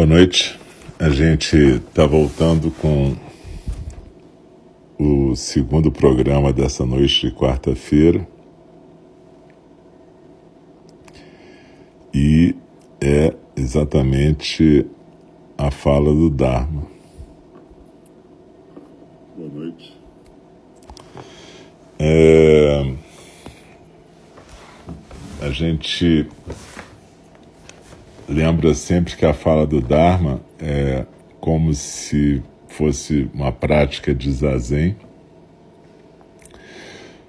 Boa noite. A gente está voltando com o segundo programa dessa noite de quarta-feira. E é exatamente a fala do Dharma. Boa noite. É... A gente lembra sempre que a fala do Dharma é como se fosse uma prática de zazen.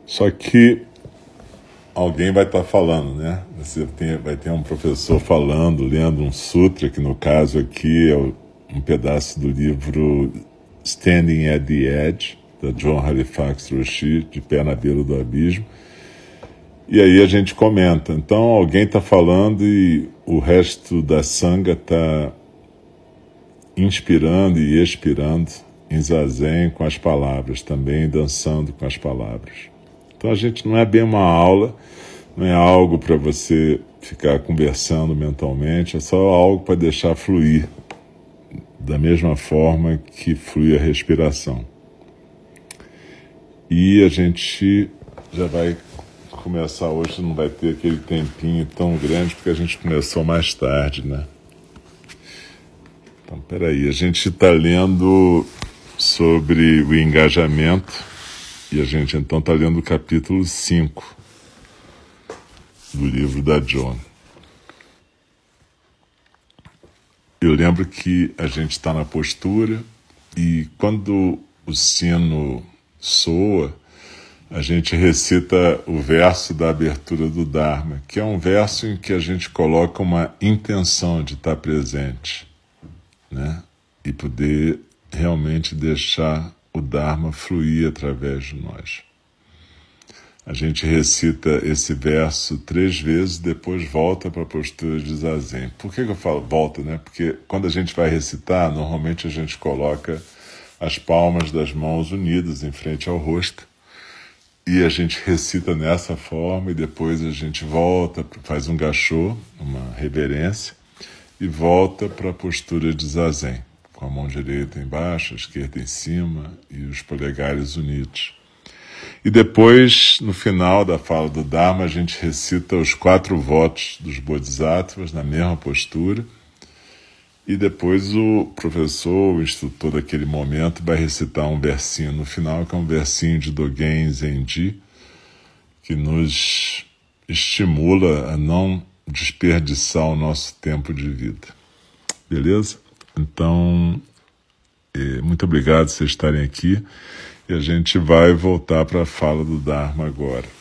Só que alguém vai estar tá falando, né? Você tem, vai ter um professor falando, lendo um sutra, que no caso aqui é um pedaço do livro Standing at the Edge, da John Halifax Roshi, de pé na beira do abismo. E aí a gente comenta. Então alguém está falando e o resto da sanga está inspirando e expirando em zazen com as palavras, também dançando com as palavras. Então a gente não é bem uma aula, não é algo para você ficar conversando mentalmente, é só algo para deixar fluir da mesma forma que flui a respiração. E a gente já vai começar hoje não vai ter aquele tempinho tão grande porque a gente começou mais tarde, né? Então, peraí, a gente está lendo sobre o engajamento e a gente então está lendo o capítulo 5 do livro da John. Eu lembro que a gente está na postura e quando o sino soa, a gente recita o verso da abertura do Dharma, que é um verso em que a gente coloca uma intenção de estar presente, né? E poder realmente deixar o Dharma fluir através de nós. A gente recita esse verso três vezes, depois volta para a postura de zazen. Por que, que eu falo volta, né? Porque quando a gente vai recitar, normalmente a gente coloca as palmas das mãos unidas em frente ao rosto e a gente recita nessa forma e depois a gente volta, faz um gachô, uma reverência, e volta para a postura de zazen, com a mão direita embaixo, a esquerda em cima e os polegares unidos. E depois, no final da fala do Dharma, a gente recita os quatro votos dos Bodhisattvas na mesma postura e depois o professor, o instrutor daquele momento, vai recitar um versinho no final, que é um versinho de Dogen Zenji, que nos estimula a não desperdiçar o nosso tempo de vida. Beleza? Então, é, muito obrigado por vocês estarem aqui e a gente vai voltar para a fala do Dharma agora.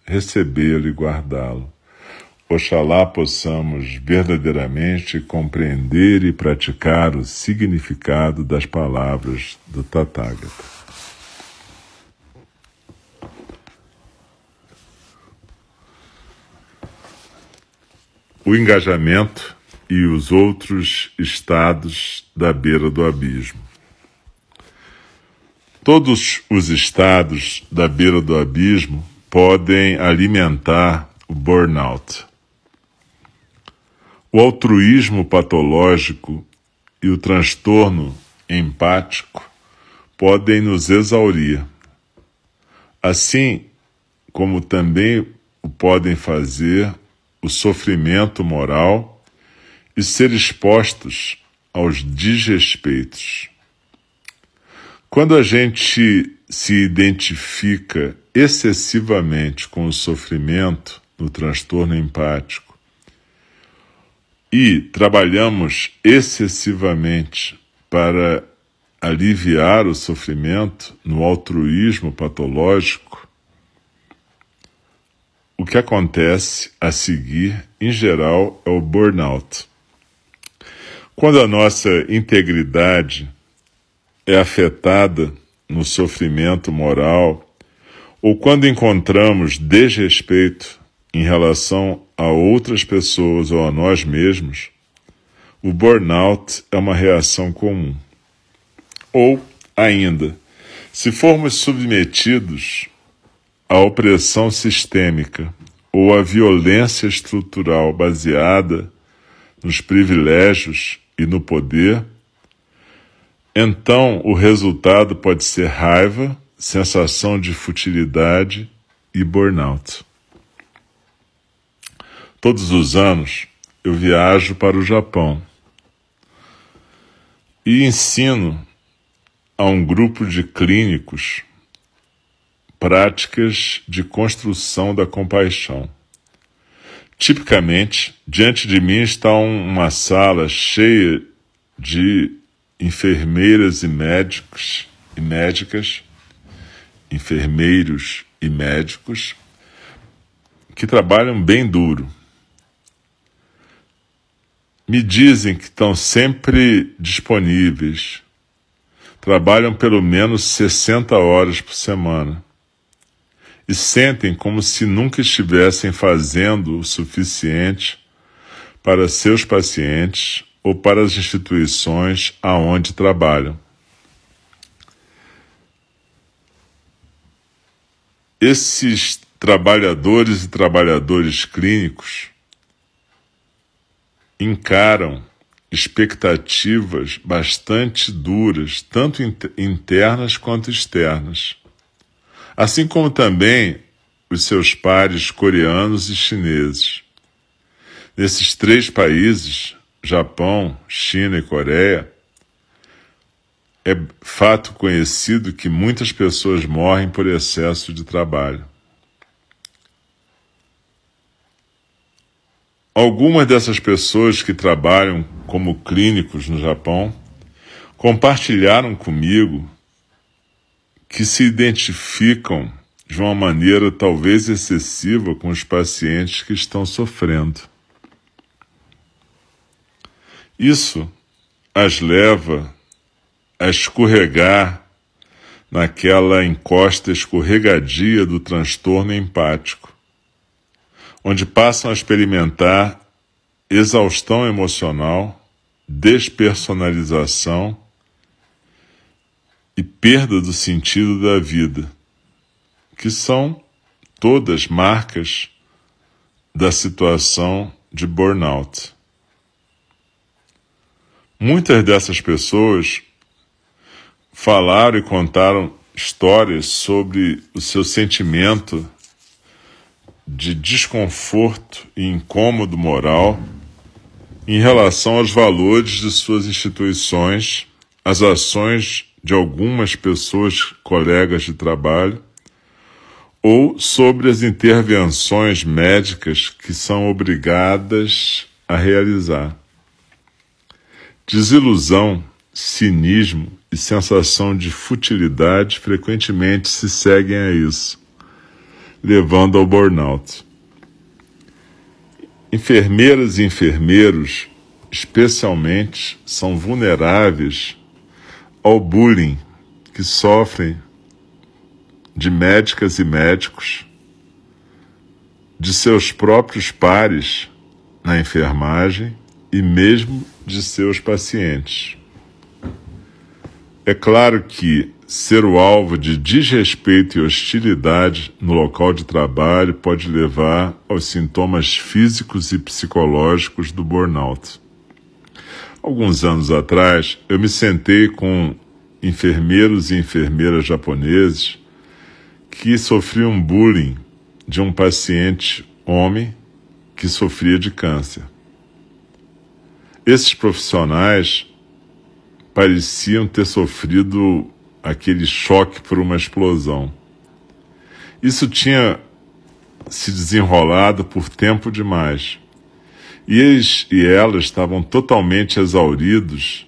recebê-lo e guardá-lo. Oxalá possamos verdadeiramente compreender e praticar o significado das palavras do Tathagata. O engajamento e os outros estados da beira do abismo. Todos os estados da beira do abismo podem alimentar o burnout. O altruísmo patológico e o transtorno empático podem nos exaurir. assim como também o podem fazer o sofrimento moral e ser expostos aos desrespeitos. Quando a gente se identifica excessivamente com o sofrimento no transtorno empático e trabalhamos excessivamente para aliviar o sofrimento no altruísmo patológico, o que acontece a seguir, em geral, é o burnout. Quando a nossa integridade é afetada no sofrimento moral, ou quando encontramos desrespeito em relação a outras pessoas ou a nós mesmos, o burnout é uma reação comum. Ou, ainda, se formos submetidos à opressão sistêmica ou à violência estrutural baseada nos privilégios e no poder, então o resultado pode ser raiva, sensação de futilidade e burnout. Todos os anos eu viajo para o Japão e ensino a um grupo de clínicos práticas de construção da compaixão. Tipicamente, diante de mim está uma sala cheia de enfermeiras e médicos e médicas, enfermeiros e médicos que trabalham bem duro. Me dizem que estão sempre disponíveis, trabalham pelo menos 60 horas por semana e sentem como se nunca estivessem fazendo o suficiente para seus pacientes ou para as instituições aonde trabalham. Esses trabalhadores e trabalhadores clínicos encaram expectativas bastante duras, tanto internas quanto externas. Assim como também os seus pares coreanos e chineses. Nesses três países, Japão, China e Coreia, é fato conhecido que muitas pessoas morrem por excesso de trabalho. Algumas dessas pessoas que trabalham como clínicos no Japão compartilharam comigo que se identificam de uma maneira talvez excessiva com os pacientes que estão sofrendo. Isso as leva a escorregar naquela encosta escorregadia do transtorno empático onde passam a experimentar exaustão emocional, despersonalização e perda do sentido da vida, que são todas marcas da situação de burnout. Muitas dessas pessoas falaram e contaram histórias sobre o seu sentimento de desconforto e incômodo moral em relação aos valores de suas instituições, as ações de algumas pessoas colegas de trabalho ou sobre as intervenções médicas que são obrigadas a realizar. Desilusão, cinismo e sensação de futilidade frequentemente se seguem a isso levando ao burnout. Enfermeiras e enfermeiros, especialmente, são vulneráveis ao bullying que sofrem de médicas e médicos, de seus próprios pares na enfermagem e mesmo de seus pacientes. É claro que Ser o alvo de desrespeito e hostilidade no local de trabalho pode levar aos sintomas físicos e psicológicos do burnout. Alguns anos atrás, eu me sentei com enfermeiros e enfermeiras japoneses que sofriam bullying de um paciente homem que sofria de câncer. Esses profissionais pareciam ter sofrido aquele choque por uma explosão. Isso tinha se desenrolado por tempo demais. E eles e elas estavam totalmente exauridos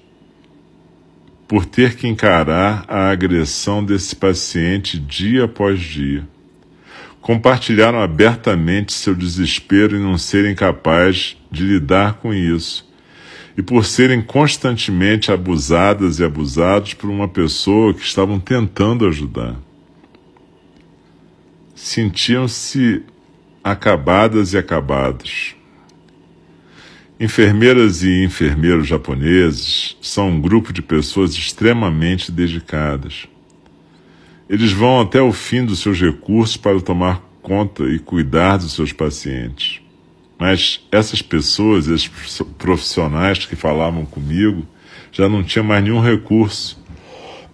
por ter que encarar a agressão desse paciente dia após dia. Compartilharam abertamente seu desespero em não serem capazes de lidar com isso e por serem constantemente abusadas e abusados por uma pessoa que estavam tentando ajudar. Sentiam-se acabadas e acabados. Enfermeiras e enfermeiros japoneses são um grupo de pessoas extremamente dedicadas. Eles vão até o fim dos seus recursos para tomar conta e cuidar dos seus pacientes. Mas essas pessoas, esses profissionais que falavam comigo, já não tinham mais nenhum recurso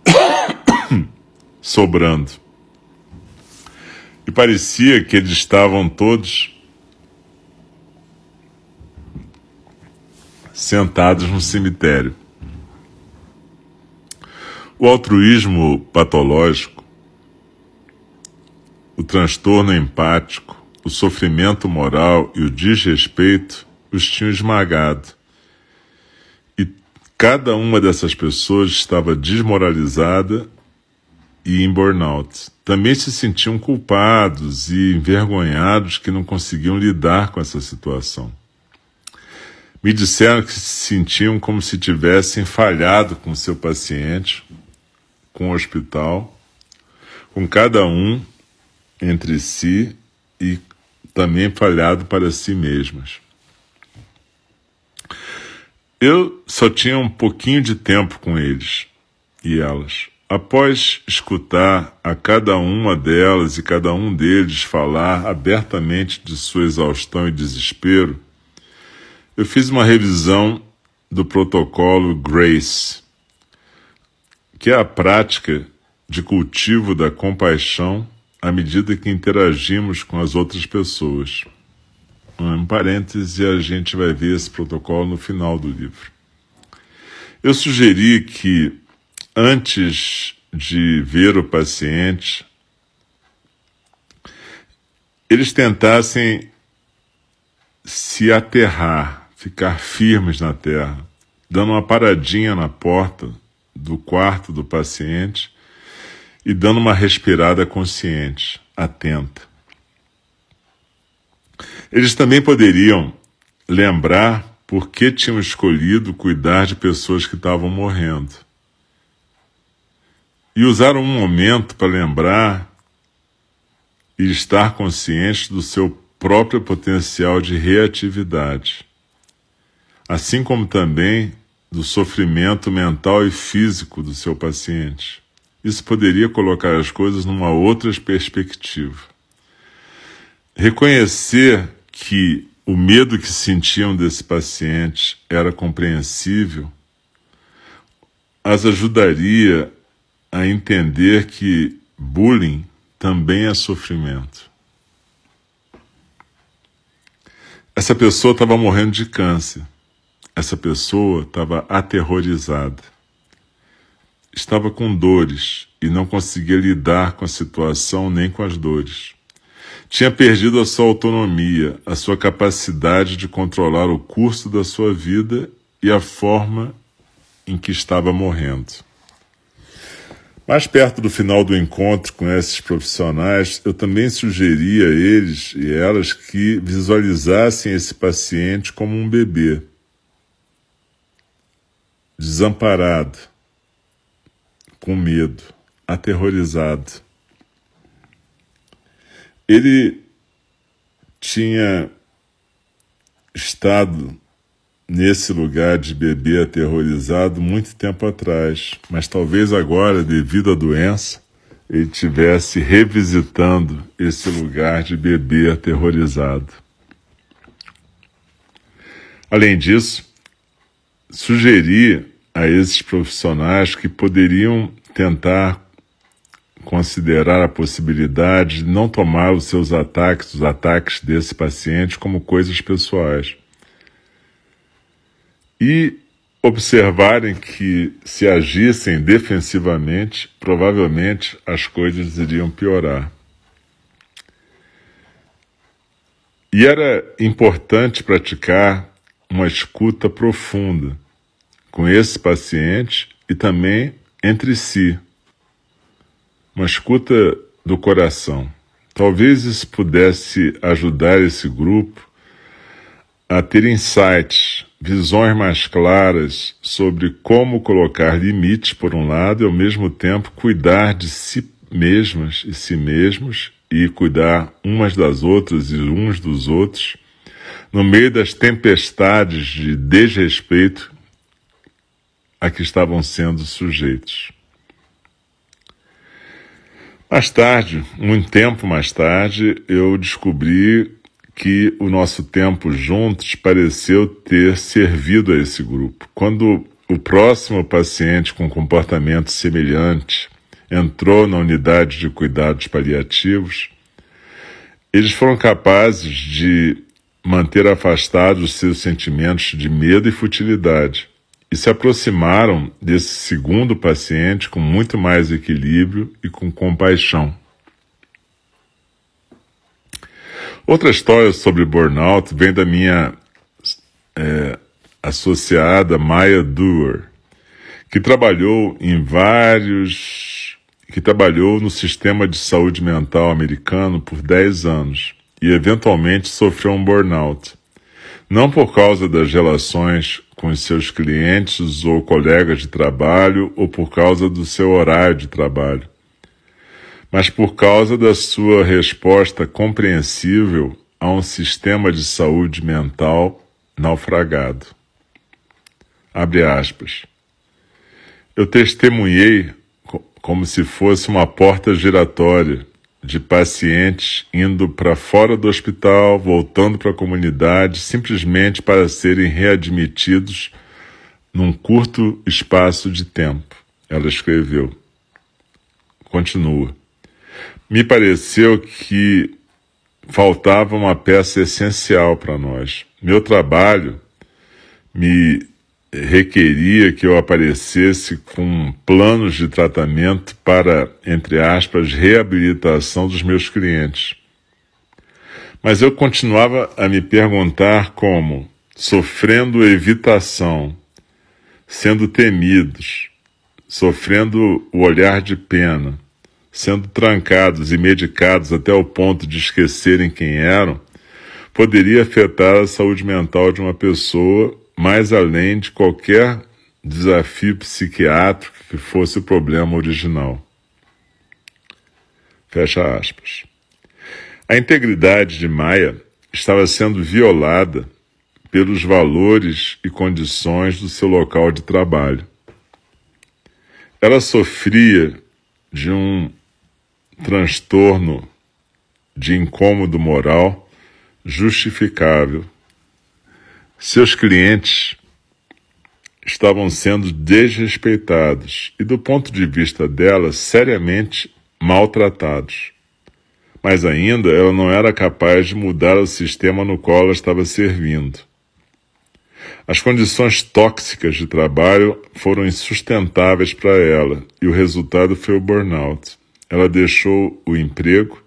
sobrando. E parecia que eles estavam todos sentados no cemitério. O altruísmo patológico, o transtorno empático, o sofrimento moral e o desrespeito os tinham esmagado. E cada uma dessas pessoas estava desmoralizada e em burnout. Também se sentiam culpados e envergonhados que não conseguiam lidar com essa situação. Me disseram que se sentiam como se tivessem falhado com seu paciente, com o hospital, com cada um entre si e também falhado para si mesmas. Eu só tinha um pouquinho de tempo com eles e elas. Após escutar a cada uma delas e cada um deles falar abertamente de sua exaustão e desespero, eu fiz uma revisão do protocolo GRACE, que é a prática de cultivo da compaixão à medida que interagimos com as outras pessoas. Um parêntese, a gente vai ver esse protocolo no final do livro. Eu sugeri que, antes de ver o paciente, eles tentassem se aterrar ficar firmes na terra, dando uma paradinha na porta do quarto do paciente e dando uma respirada consciente, atenta. Eles também poderiam lembrar por que tinham escolhido cuidar de pessoas que estavam morrendo. E usar um momento para lembrar e estar consciente do seu próprio potencial de reatividade assim como também do sofrimento mental e físico do seu paciente. Isso poderia colocar as coisas numa outra perspectiva. Reconhecer que o medo que sentiam desse paciente era compreensível as ajudaria a entender que bullying também é sofrimento. Essa pessoa estava morrendo de câncer. Essa pessoa estava aterrorizada. Estava com dores e não conseguia lidar com a situação nem com as dores. Tinha perdido a sua autonomia, a sua capacidade de controlar o curso da sua vida e a forma em que estava morrendo. Mais perto do final do encontro com esses profissionais, eu também sugeri a eles e elas que visualizassem esse paciente como um bebê desamparado, com medo, aterrorizado. Ele tinha estado nesse lugar de bebê aterrorizado muito tempo atrás, mas talvez agora, devido à doença, ele estivesse revisitando esse lugar de bebê aterrorizado. Além disso, sugeri a esses profissionais que poderiam tentar considerar a possibilidade de não tomar os seus ataques, os ataques desse paciente, como coisas pessoais. E observarem que, se agissem defensivamente, provavelmente as coisas iriam piorar. E era importante praticar uma escuta profunda com esse paciente e também entre si. Uma escuta do coração. Talvez isso pudesse ajudar esse grupo a ter insights, visões mais claras sobre como colocar limites, por um lado, e ao mesmo tempo cuidar de si mesmas e si mesmos e cuidar umas das outras e uns dos outros, no meio das tempestades de desrespeito a que estavam sendo sujeitos. Mais tarde, muito tempo mais tarde, eu descobri que o nosso tempo juntos pareceu ter servido a esse grupo. Quando o próximo paciente com comportamento semelhante entrou na unidade de cuidados paliativos, eles foram capazes de manter afastados os seus sentimentos de medo e futilidade e se aproximaram desse segundo paciente com muito mais equilíbrio e com compaixão. Outra história sobre burnout vem da minha é, associada Maya Doer, que trabalhou em vários. que trabalhou no sistema de saúde mental americano por 10 anos e eventualmente sofreu um burnout. Não por causa das relações com seus clientes ou colegas de trabalho ou por causa do seu horário de trabalho mas por causa da sua resposta compreensível a um sistema de saúde mental naufragado. Abre aspas. Eu testemunhei como se fosse uma porta giratória de pacientes indo para fora do hospital, voltando para a comunidade, simplesmente para serem readmitidos num curto espaço de tempo. Ela escreveu. Continua. Me pareceu que faltava uma peça essencial para nós. Meu trabalho me requeria que eu aparecesse com planos de tratamento para, entre aspas, reabilitação dos meus clientes. Mas eu continuava a me perguntar como, sofrendo evitação, sendo temidos, sofrendo o olhar de pena, sendo trancados e medicados até o ponto de esquecerem quem eram, poderia afetar a saúde mental de uma pessoa mais além de qualquer desafio psiquiátrico que fosse o problema original. Fecha aspas. A integridade de Maia estava sendo violada pelos valores e condições do seu local de trabalho. Ela sofria de um transtorno de incômodo moral justificável. Seus clientes estavam sendo desrespeitados e, do ponto de vista dela, seriamente maltratados. Mas ainda ela não era capaz de mudar o sistema no qual ela estava servindo. As condições tóxicas de trabalho foram insustentáveis para ela e o resultado foi o burnout. Ela deixou o emprego,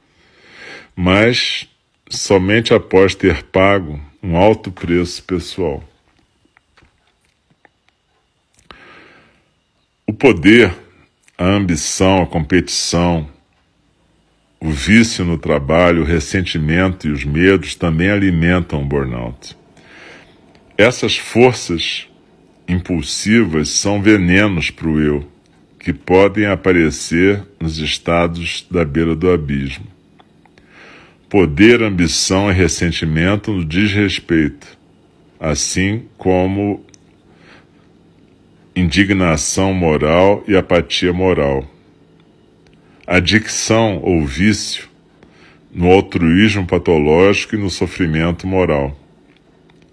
mas somente após ter pago um alto preço pessoal. O poder, a ambição, a competição, o vício no trabalho, o ressentimento e os medos também alimentam o burnout. Essas forças impulsivas são venenos para o eu que podem aparecer nos estados da beira do abismo. Poder, ambição e ressentimento no desrespeito, assim como indignação moral e apatia moral. Adicção ou vício no altruísmo patológico e no sofrimento moral.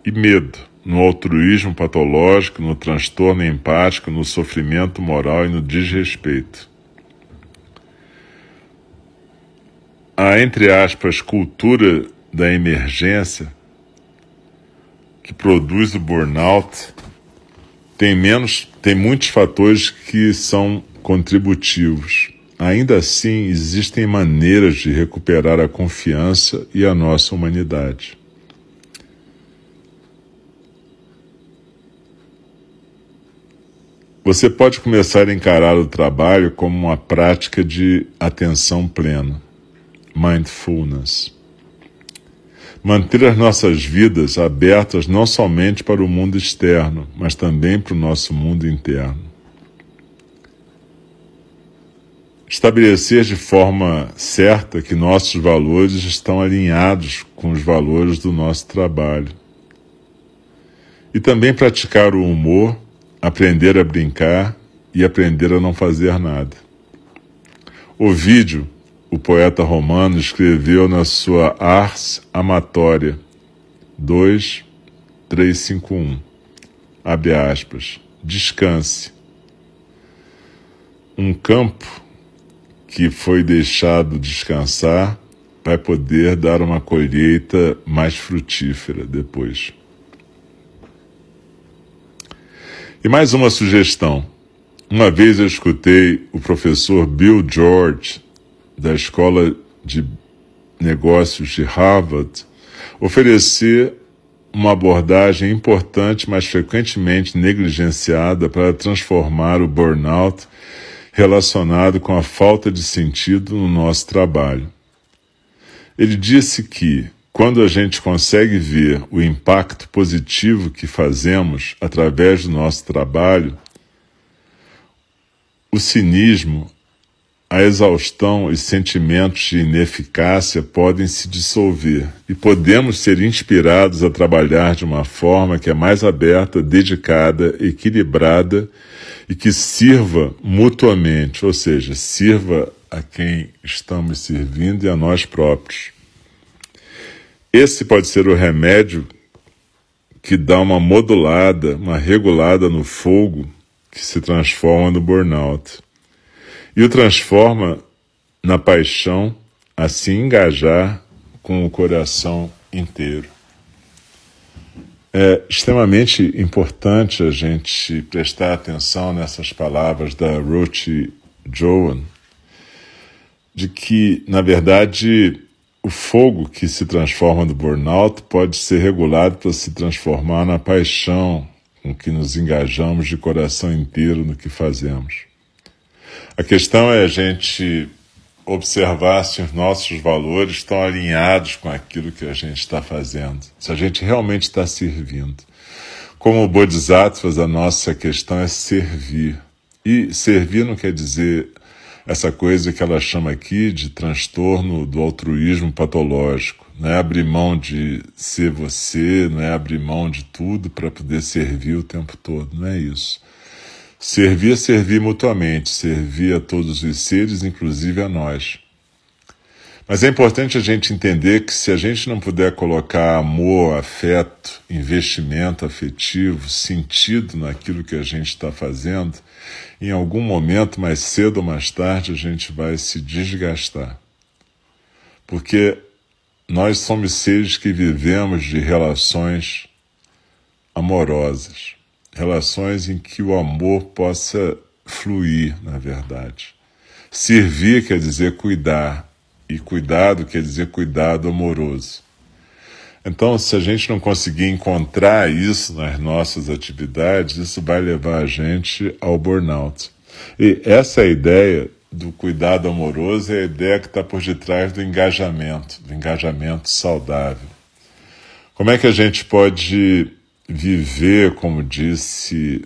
E medo no altruísmo patológico, no transtorno empático, no sofrimento moral e no desrespeito. A, entre aspas, cultura da emergência que produz o burnout tem menos, tem muitos fatores que são contributivos. Ainda assim, existem maneiras de recuperar a confiança e a nossa humanidade. Você pode começar a encarar o trabalho como uma prática de atenção plena, mindfulness. Manter as nossas vidas abertas não somente para o mundo externo, mas também para o nosso mundo interno. Estabelecer de forma certa que nossos valores estão alinhados com os valores do nosso trabalho. E também praticar o humor aprender a brincar e aprender a não fazer nada. Ovídio, o poeta romano, escreveu na sua Ars Amatória 2, 351, abre aspas, descanse. Um campo que foi deixado descansar vai poder dar uma colheita mais frutífera depois. E mais uma sugestão. Uma vez eu escutei o professor Bill George, da Escola de Negócios de Harvard, oferecer uma abordagem importante, mas frequentemente negligenciada para transformar o burnout relacionado com a falta de sentido no nosso trabalho. Ele disse que quando a gente consegue ver o impacto positivo que fazemos através do nosso trabalho, o cinismo, a exaustão e sentimentos de ineficácia podem se dissolver e podemos ser inspirados a trabalhar de uma forma que é mais aberta, dedicada, equilibrada e que sirva mutuamente, ou seja, sirva a quem estamos servindo e a nós próprios. Esse pode ser o remédio que dá uma modulada, uma regulada no fogo que se transforma no burnout. E o transforma na paixão a se engajar com o coração inteiro. É extremamente importante a gente prestar atenção nessas palavras da Ruth Joan, de que, na verdade, o fogo que se transforma no burnout pode ser regulado para se transformar na paixão com que nos engajamos de coração inteiro no que fazemos. A questão é a gente observar se os nossos valores estão alinhados com aquilo que a gente está fazendo, se a gente realmente está servindo. Como Bodhisattvas, a nossa questão é servir. E servir não quer dizer essa coisa que ela chama aqui de transtorno do altruísmo patológico. Não é abrir mão de ser você, não é abrir mão de tudo para poder servir o tempo todo, não é isso. Servir servir mutuamente, servir a todos os seres, inclusive a nós. Mas é importante a gente entender que se a gente não puder colocar amor, afeto, investimento afetivo, sentido naquilo que a gente está fazendo, em algum momento, mais cedo ou mais tarde, a gente vai se desgastar. Porque nós somos seres que vivemos de relações amorosas, relações em que o amor possa fluir, na verdade. Servir quer dizer cuidar, e cuidado quer dizer cuidado amoroso. Então, se a gente não conseguir encontrar isso nas nossas atividades, isso vai levar a gente ao burnout. E essa é a ideia do cuidado amoroso, é a ideia que está por detrás do engajamento, do engajamento saudável. Como é que a gente pode viver, como disse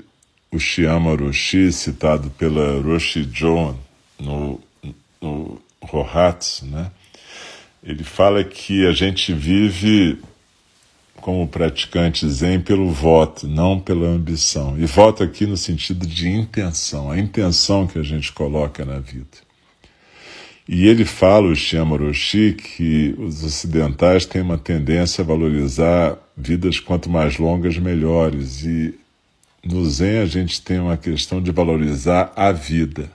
o Shyama Roshi, citado pela Roshi John no, no Rohatsu, né? Ele fala que a gente vive como praticante zen pelo voto, não pela ambição. E voto aqui no sentido de intenção, a intenção que a gente coloca na vida. E ele fala, o Shyama Roshi, que os ocidentais têm uma tendência a valorizar vidas quanto mais longas, melhores. E no Zen a gente tem uma questão de valorizar a vida.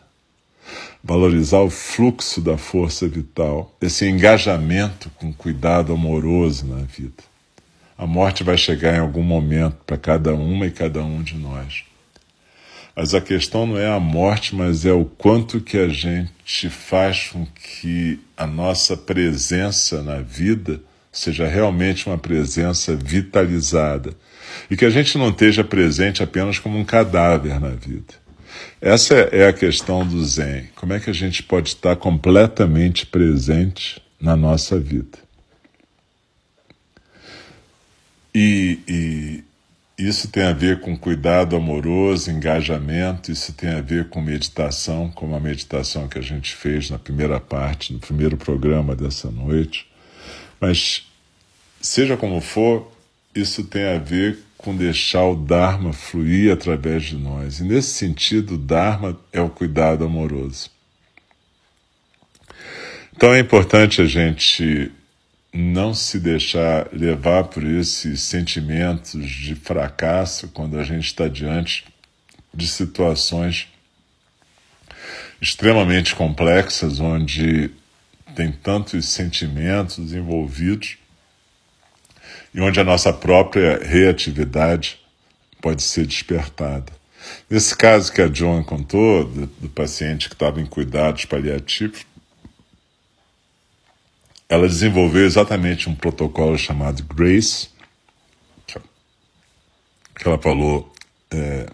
valorizar o fluxo da força vital, esse engajamento com cuidado amoroso na vida. A morte vai chegar em algum momento para cada uma e cada um de nós. Mas a questão não é a morte, mas é o quanto que a gente faz com que a nossa presença na vida seja realmente uma presença vitalizada e que a gente não esteja presente apenas como um cadáver na vida. Essa é a questão do Zen. Como é que a gente pode estar completamente presente na nossa vida? E, e isso tem a ver com cuidado amoroso, engajamento, isso tem a ver com meditação, como a meditação que a gente fez na primeira parte, no primeiro programa dessa noite. Mas, seja como for, isso tem a ver com deixar o Dharma fluir através de nós. E nesse sentido, o Dharma é o cuidado amoroso. Então é importante a gente não se deixar levar por esses sentimentos de fracasso quando a gente está diante de situações extremamente complexas, onde tem tantos sentimentos envolvidos e onde a nossa própria reatividade pode ser despertada. Nesse caso que a Joan contou, do, do paciente que estava em cuidados paliativos, ela desenvolveu exatamente um protocolo chamado GRACE, que ela falou é,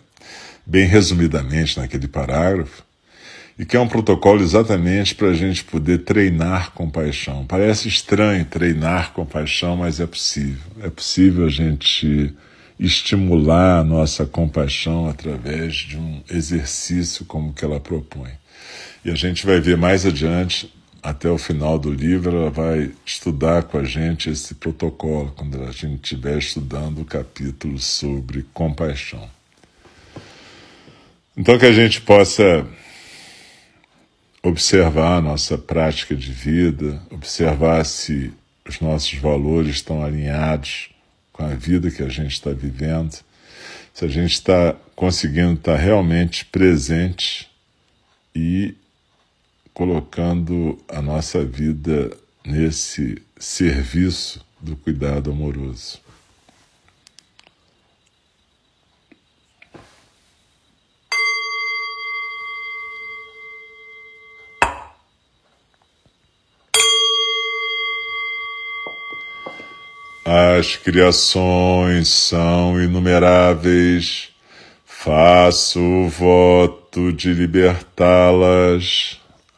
bem resumidamente naquele parágrafo, e que é um protocolo exatamente para a gente poder treinar compaixão. Parece estranho treinar compaixão, mas é possível. É possível a gente estimular a nossa compaixão através de um exercício como que ela propõe. E a gente vai ver mais adiante até o final do livro, ela vai estudar com a gente esse protocolo, quando a gente estiver estudando o capítulo sobre compaixão. Então, que a gente possa observar a nossa prática de vida, observar se os nossos valores estão alinhados com a vida que a gente está vivendo, se a gente está conseguindo estar realmente presente e colocando a nossa vida nesse serviço do cuidado amoroso. As criações são inumeráveis, faço o voto de libertá-las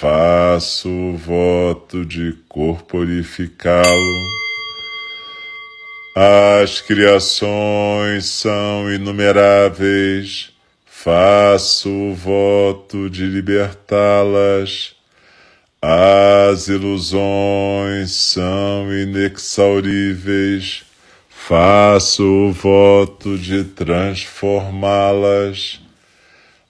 faço o voto de corporificá-lo. As criações são inumeráveis, faço o voto de libertá-las. As ilusões são inexauríveis, faço o voto de transformá-las.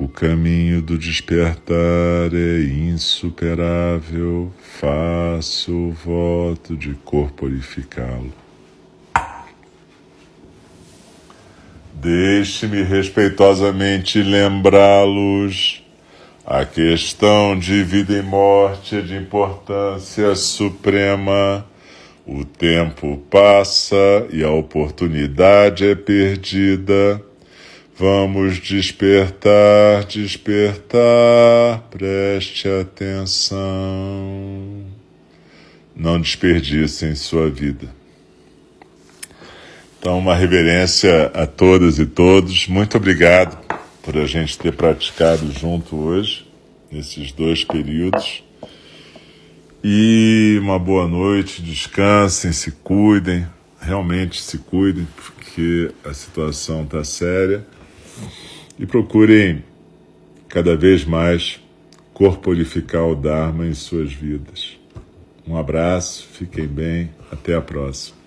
O caminho do despertar é insuperável, faço o voto de corporificá-lo. Deixe-me respeitosamente lembrá-los. A questão de vida e morte é de importância suprema. O tempo passa e a oportunidade é perdida. Vamos despertar, despertar, preste atenção. Não desperdicem sua vida. Então, uma reverência a todas e todos. Muito obrigado por a gente ter praticado junto hoje, nesses dois períodos. E uma boa noite, descansem, se cuidem, realmente se cuidem, porque a situação está séria. E procurem cada vez mais corporificar o Dharma em suas vidas. Um abraço, fiquem bem, até a próxima.